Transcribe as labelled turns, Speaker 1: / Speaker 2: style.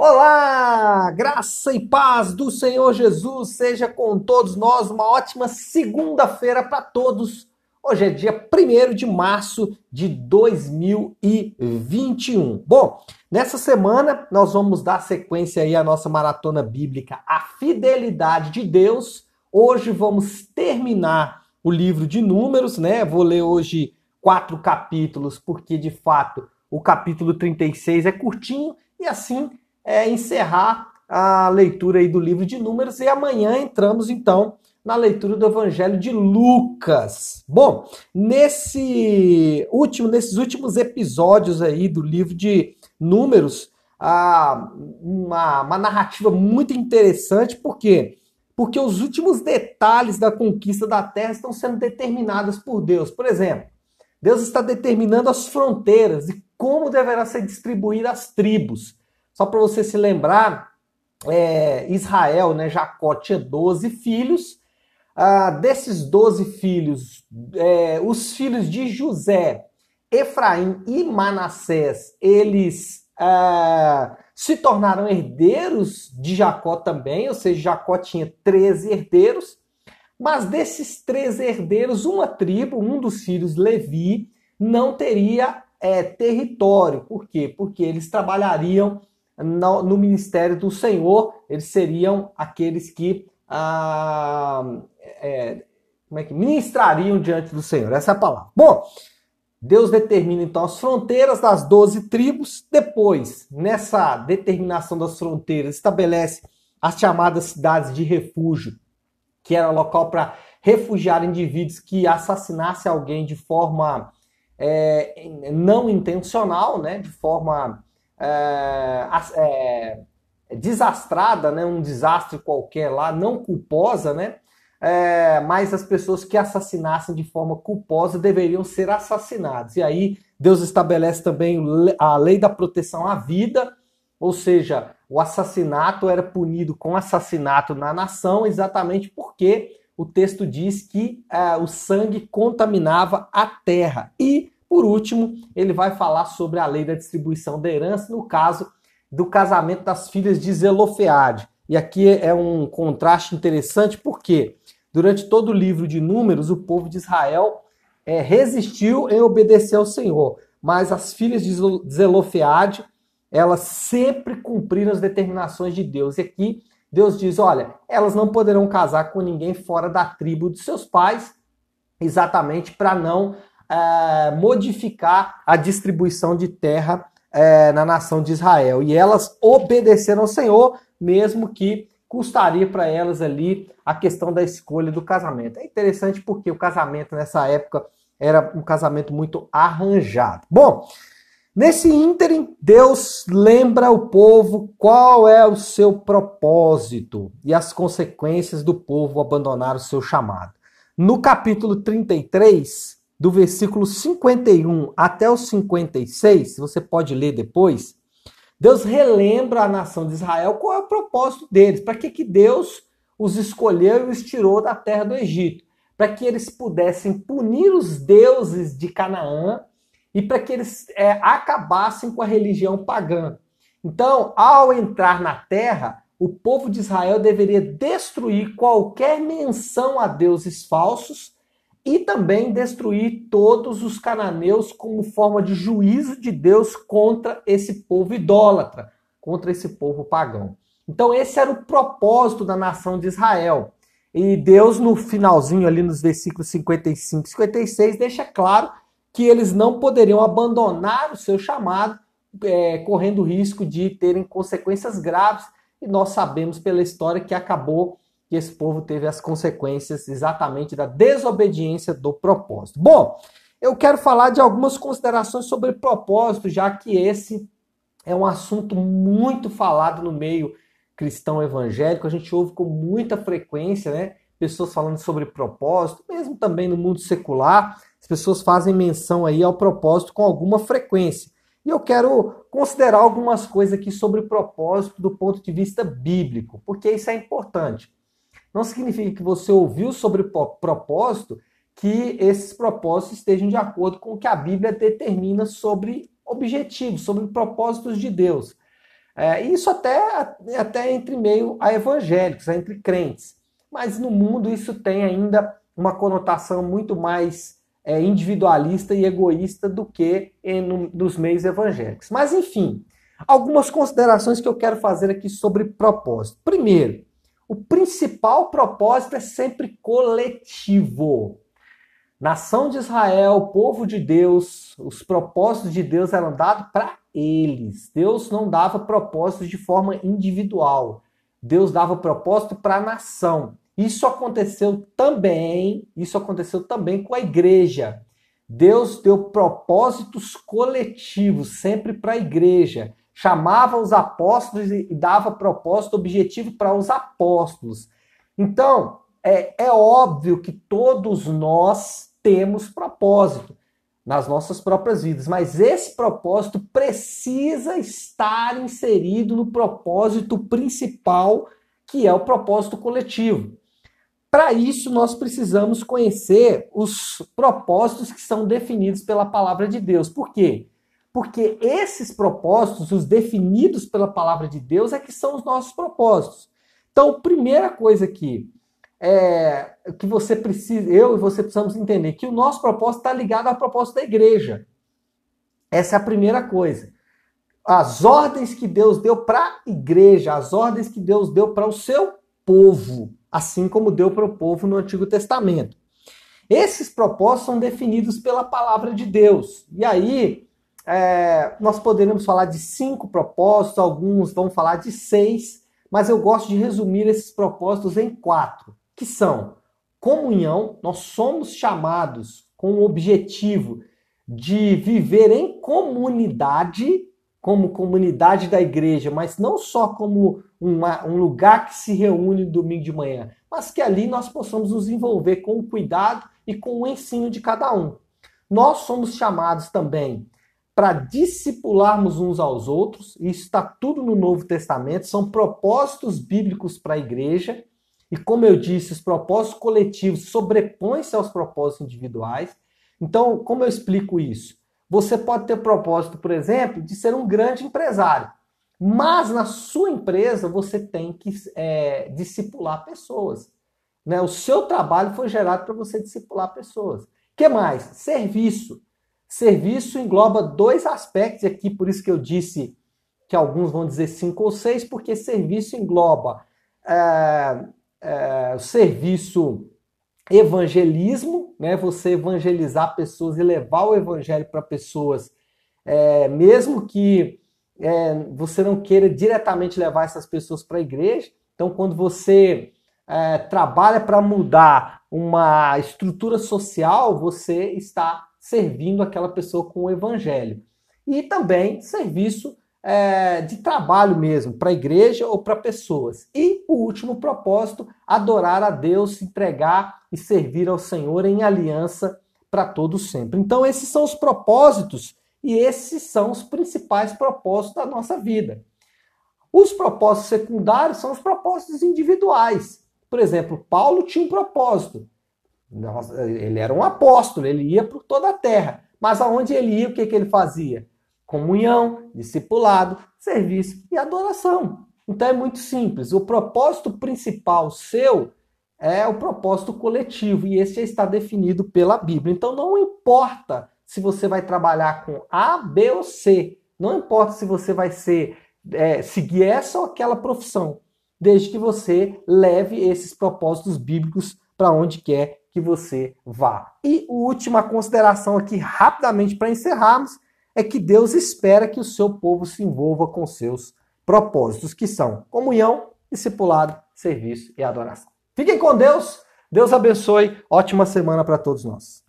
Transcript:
Speaker 1: Olá, graça e paz do Senhor Jesus seja com todos nós. Uma ótima segunda-feira para todos. Hoje é dia 1 de março de 2021. Bom, nessa semana nós vamos dar sequência aí à nossa maratona bíblica, A Fidelidade de Deus. Hoje vamos terminar o livro de Números, né? Vou ler hoje quatro capítulos, porque de fato o capítulo 36 é curtinho e assim é, encerrar a leitura aí do livro de Números e amanhã entramos então na leitura do Evangelho de Lucas. Bom, nesse último, nesses últimos episódios aí do livro de Números, ah, uma, uma narrativa muito interessante, por quê? Porque os últimos detalhes da conquista da terra estão sendo determinados por Deus. Por exemplo, Deus está determinando as fronteiras e como deverá ser distribuídas as tribos. Só para você se lembrar, é, Israel, né, Jacó tinha 12 filhos. Ah, desses 12 filhos, é, os filhos de José, Efraim e Manassés, eles ah, se tornaram herdeiros de Jacó também, ou seja, Jacó tinha 13 herdeiros. Mas desses três herdeiros, uma tribo, um dos filhos, Levi, não teria é, território. Por quê? Porque eles trabalhariam no, no ministério do Senhor, eles seriam aqueles que ah, é, como é que ministrariam diante do Senhor. Essa é a palavra. Bom, Deus determina então as fronteiras das doze tribos. Depois, nessa determinação das fronteiras, estabelece as chamadas cidades de refúgio, que era local para refugiar indivíduos que assassinassem alguém de forma é, não intencional, né, de forma é, é, desastrada, né, um desastre qualquer lá, não culposa, né, é, mas as pessoas que assassinassem de forma culposa deveriam ser assassinadas. E aí Deus estabelece também a lei da proteção à vida, ou seja, o assassinato era punido com assassinato na nação, exatamente porque o texto diz que é, o sangue contaminava a terra. E por último, ele vai falar sobre a lei da distribuição da herança, no caso do casamento das filhas de Zelofeade. E aqui é um contraste interessante porque durante todo o livro de Números, o povo de Israel é, resistiu em obedecer ao Senhor, mas as filhas de Zelofeade, elas sempre cumpriram as determinações de Deus. E aqui Deus diz: olha, elas não poderão casar com ninguém fora da tribo de seus pais, exatamente para não é, modificar a distribuição de terra é, na nação de Israel. E elas obedeceram ao Senhor, mesmo que custaria para elas ali a questão da escolha do casamento. É interessante porque o casamento nessa época era um casamento muito arranjado. Bom, nesse ínterim, Deus lembra o povo qual é o seu propósito e as consequências do povo abandonar o seu chamado. No capítulo 33, do versículo 51 até o 56, você pode ler depois, Deus relembra a nação de Israel qual é o propósito deles, para que, que Deus os escolheu e os tirou da terra do Egito, para que eles pudessem punir os deuses de Canaã e para que eles é, acabassem com a religião pagã. Então, ao entrar na terra, o povo de Israel deveria destruir qualquer menção a deuses falsos e também destruir todos os cananeus como forma de juízo de Deus contra esse povo idólatra, contra esse povo pagão. Então esse era o propósito da nação de Israel. E Deus no finalzinho ali nos versículos 55 e 56 deixa claro que eles não poderiam abandonar o seu chamado, é, correndo o risco de terem consequências graves. E nós sabemos pela história que acabou que esse povo teve as consequências exatamente da desobediência do propósito. Bom, eu quero falar de algumas considerações sobre propósito, já que esse é um assunto muito falado no meio cristão evangélico, a gente ouve com muita frequência, né? Pessoas falando sobre propósito, mesmo também no mundo secular, as pessoas fazem menção aí ao propósito com alguma frequência. E eu quero considerar algumas coisas aqui sobre propósito do ponto de vista bíblico, porque isso é importante. Não significa que você ouviu sobre propósito que esses propósitos estejam de acordo com o que a Bíblia determina sobre objetivos, sobre propósitos de Deus. É, isso até, até entre meio a evangélicos, né, entre crentes. Mas no mundo isso tem ainda uma conotação muito mais é, individualista e egoísta do que em, no, nos meios evangélicos. Mas enfim, algumas considerações que eu quero fazer aqui sobre propósito. Primeiro, o principal propósito é sempre coletivo. Nação de Israel, povo de Deus, os propósitos de Deus eram dados para eles. Deus não dava propósitos de forma individual. Deus dava propósito para a nação. Isso aconteceu também, isso aconteceu também com a igreja. Deus deu propósitos coletivos sempre para a igreja. Chamava os apóstolos e dava propósito objetivo para os apóstolos. Então, é, é óbvio que todos nós temos propósito nas nossas próprias vidas, mas esse propósito precisa estar inserido no propósito principal, que é o propósito coletivo. Para isso, nós precisamos conhecer os propósitos que são definidos pela palavra de Deus. Por quê? Porque esses propósitos, os definidos pela palavra de Deus, é que são os nossos propósitos. Então, primeira coisa aqui, é, que você precisa, eu e você precisamos entender que o nosso propósito está ligado ao propósito da igreja. Essa é a primeira coisa. As ordens que Deus deu para a igreja, as ordens que Deus deu para o seu povo, assim como deu para o povo no Antigo Testamento. Esses propósitos são definidos pela palavra de Deus. E aí, é, nós poderíamos falar de cinco propósitos, alguns vão falar de seis, mas eu gosto de resumir esses propósitos em quatro que são comunhão, nós somos chamados com o objetivo de viver em comunidade, como comunidade da igreja, mas não só como uma, um lugar que se reúne domingo de manhã, mas que ali nós possamos nos envolver com o cuidado e com o ensino de cada um. Nós somos chamados também para discipularmos uns aos outros, e isso está tudo no Novo Testamento, são propósitos bíblicos para a igreja, e como eu disse, os propósitos coletivos sobrepõem-se aos propósitos individuais. Então, como eu explico isso? Você pode ter propósito, por exemplo, de ser um grande empresário, mas na sua empresa você tem que é, discipular pessoas. Né? O seu trabalho foi gerado para você discipular pessoas. que mais? Serviço. Serviço engloba dois aspectos aqui, por isso que eu disse que alguns vão dizer cinco ou seis, porque serviço engloba é, é, o serviço evangelismo, né? Você evangelizar pessoas e levar o evangelho para pessoas, é, mesmo que é, você não queira diretamente levar essas pessoas para a igreja. Então, quando você é, trabalha para mudar uma estrutura social, você está servindo aquela pessoa com o evangelho. E também serviço é, de trabalho mesmo, para a igreja ou para pessoas. E o último propósito, adorar a Deus, entregar e servir ao Senhor em aliança para todos sempre. Então, esses são os propósitos e esses são os principais propósitos da nossa vida. Os propósitos secundários são os propósitos individuais. Por exemplo, Paulo tinha um propósito. Ele era um apóstolo, ele ia por toda a terra. Mas aonde ele ia, o que, que ele fazia? comunhão, discipulado, serviço e adoração. Então é muito simples. O propósito principal seu é o propósito coletivo e esse já está definido pela Bíblia. Então não importa se você vai trabalhar com A, B ou C, não importa se você vai ser é, seguir essa ou aquela profissão, desde que você leve esses propósitos bíblicos para onde quer que você vá. E última consideração aqui, rapidamente para encerrarmos, é que Deus espera que o seu povo se envolva com seus propósitos, que são comunhão, discipulado, serviço e adoração. Fiquem com Deus, Deus abençoe, ótima semana para todos nós.